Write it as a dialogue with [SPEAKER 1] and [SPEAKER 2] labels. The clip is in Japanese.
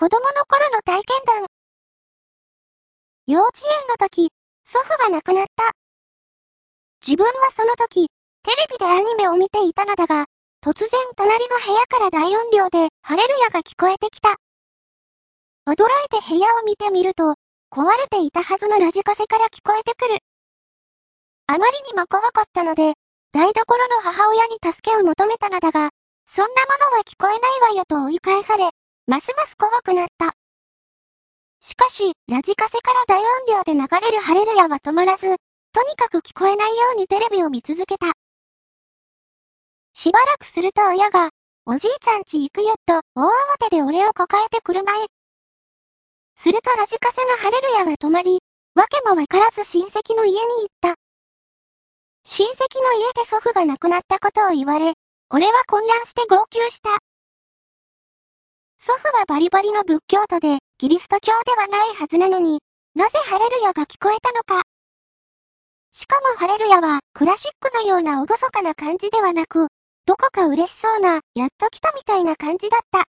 [SPEAKER 1] 子供の頃の体験談。幼稚園の時、祖父が亡くなった。自分はその時、テレビでアニメを見ていたのだが、突然隣の部屋から大音量でハレルヤが聞こえてきた。驚いて部屋を見てみると、壊れていたはずのラジカセから聞こえてくる。あまりにも怖かったので、台所の母親に助けを求めたのだが、そんなものは聞こえないわよと追い返され、ますます怖くなった。しかし、ラジカセから大音量で流れるハレルヤは止まらず、とにかく聞こえないようにテレビを見続けた。しばらくすると親が、おじいちゃんち行くよと大慌てで俺を抱えて車へ。するとラジカセのハレルヤは止まり、わけもわからず親戚の家に行った。親戚の家で祖父が亡くなったことを言われ、俺は混乱して号泣した。祖父はバリバリの仏教徒で、キリスト教ではないはずなのに、なぜハレルヤが聞こえたのか。しかもハレルヤは、クラシックのような厳かな感じではなく、どこか嬉しそうな、やっと来たみたいな感じだった。